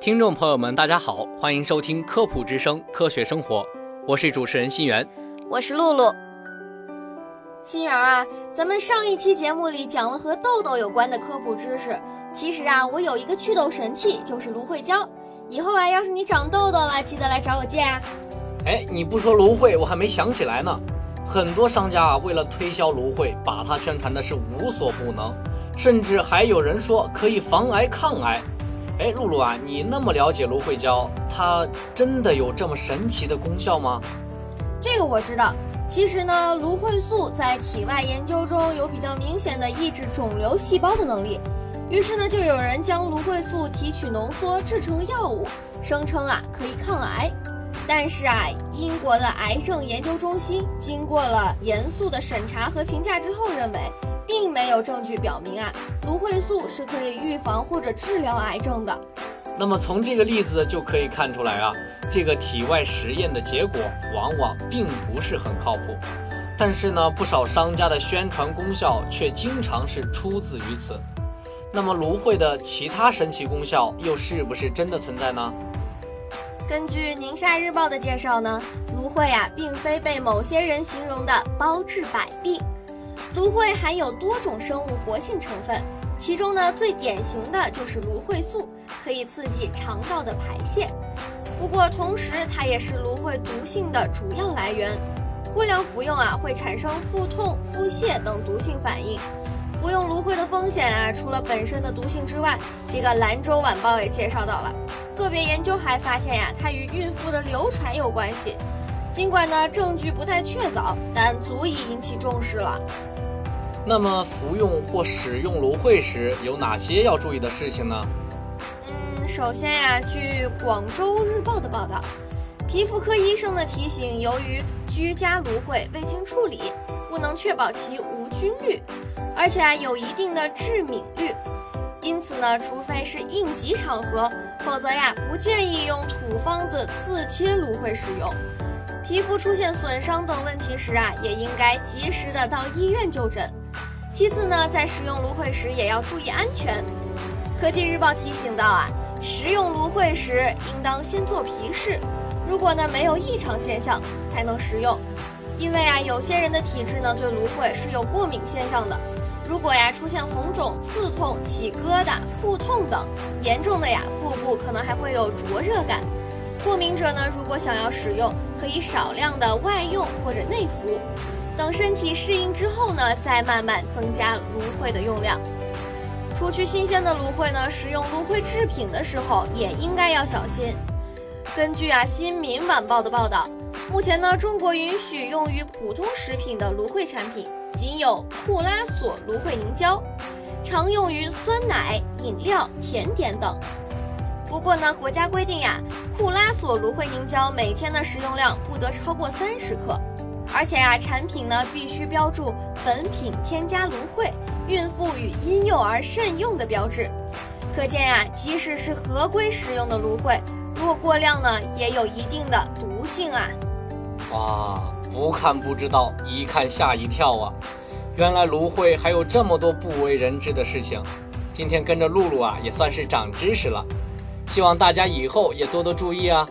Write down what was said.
听众朋友们，大家好，欢迎收听科普之声科学生活，我是主持人心源。我是露露。心源啊，咱们上一期节目里讲了和痘痘有关的科普知识。其实啊，我有一个祛痘神器，就是芦荟胶。以后啊，要是你长痘痘了，记得来找我借啊。哎，你不说芦荟，我还没想起来呢。很多商家啊，为了推销芦荟，把它宣传的是无所不能，甚至还有人说可以防癌抗癌。哎，露露啊，你那么了解芦荟胶，它真的有这么神奇的功效吗？这个我知道。其实呢，芦荟素在体外研究中有比较明显的抑制肿瘤细胞的能力。于是呢，就有人将芦荟素提取浓缩制成药物，声称啊可以抗癌。但是啊，英国的癌症研究中心经过了严肃的审查和评价之后，认为并没有证据表明啊芦荟素是可以预防或者治疗癌症的。那么从这个例子就可以看出来啊，这个体外实验的结果往往并不是很靠谱。但是呢，不少商家的宣传功效却经常是出自于此。那么芦荟的其他神奇功效又是不是真的存在呢？根据《宁夏日报》的介绍呢，芦荟啊，并非被某些人形容的包治百病。芦荟含有多种生物活性成分，其中呢最典型的就是芦荟素，可以刺激肠道的排泄。不过同时，它也是芦荟毒性的主要来源。过量服用啊，会产生腹痛、腹泻等毒性反应。服用芦荟的风险啊，除了本身的毒性之外，这个兰州晚报也介绍到了，个别研究还发现呀，它与孕妇的流产有关系。尽管呢证据不太确凿，但足以引起重视了。那么服用或使用芦荟时有哪些要注意的事情呢？嗯，首先呀，据广州日报的报道，皮肤科医生的提醒，由于居家芦荟未经处理，不能确保其无菌率。而且啊，有一定的致敏率，因此呢，除非是应急场合，否则呀，不建议用土方子自切芦荟使用。皮肤出现损伤等问题时啊，也应该及时的到医院就诊。其次呢，在使用芦荟时也要注意安全。科技日报提醒到啊，食用芦荟时应当先做皮试，如果呢没有异常现象，才能食用。因为啊，有些人的体质呢对芦荟是有过敏现象的。如果呀出现红肿、刺痛、起疙瘩、腹痛等，严重的呀腹部可能还会有灼热感。过敏者呢，如果想要使用，可以少量的外用或者内服，等身体适应之后呢，再慢慢增加芦荟的用量。除去新鲜的芦荟呢，使用芦荟制品的时候也应该要小心。根据啊《新民晚报》的报道，目前呢，中国允许用于普通食品的芦荟产品。仅有库拉索芦荟凝胶，常用于酸奶、饮料、甜点等。不过呢，国家规定呀，库拉索芦荟凝胶每天的食用量不得超过三十克，而且呀，产品呢必须标注“本品添加芦荟，孕妇与婴幼儿慎用”的标志。可见呀，即使是合规使用的芦荟，如果过量呢，也有一定的毒性啊。哇！不看不知道，一看吓一跳啊！原来芦荟还有这么多不为人知的事情。今天跟着露露啊，也算是长知识了。希望大家以后也多多注意啊！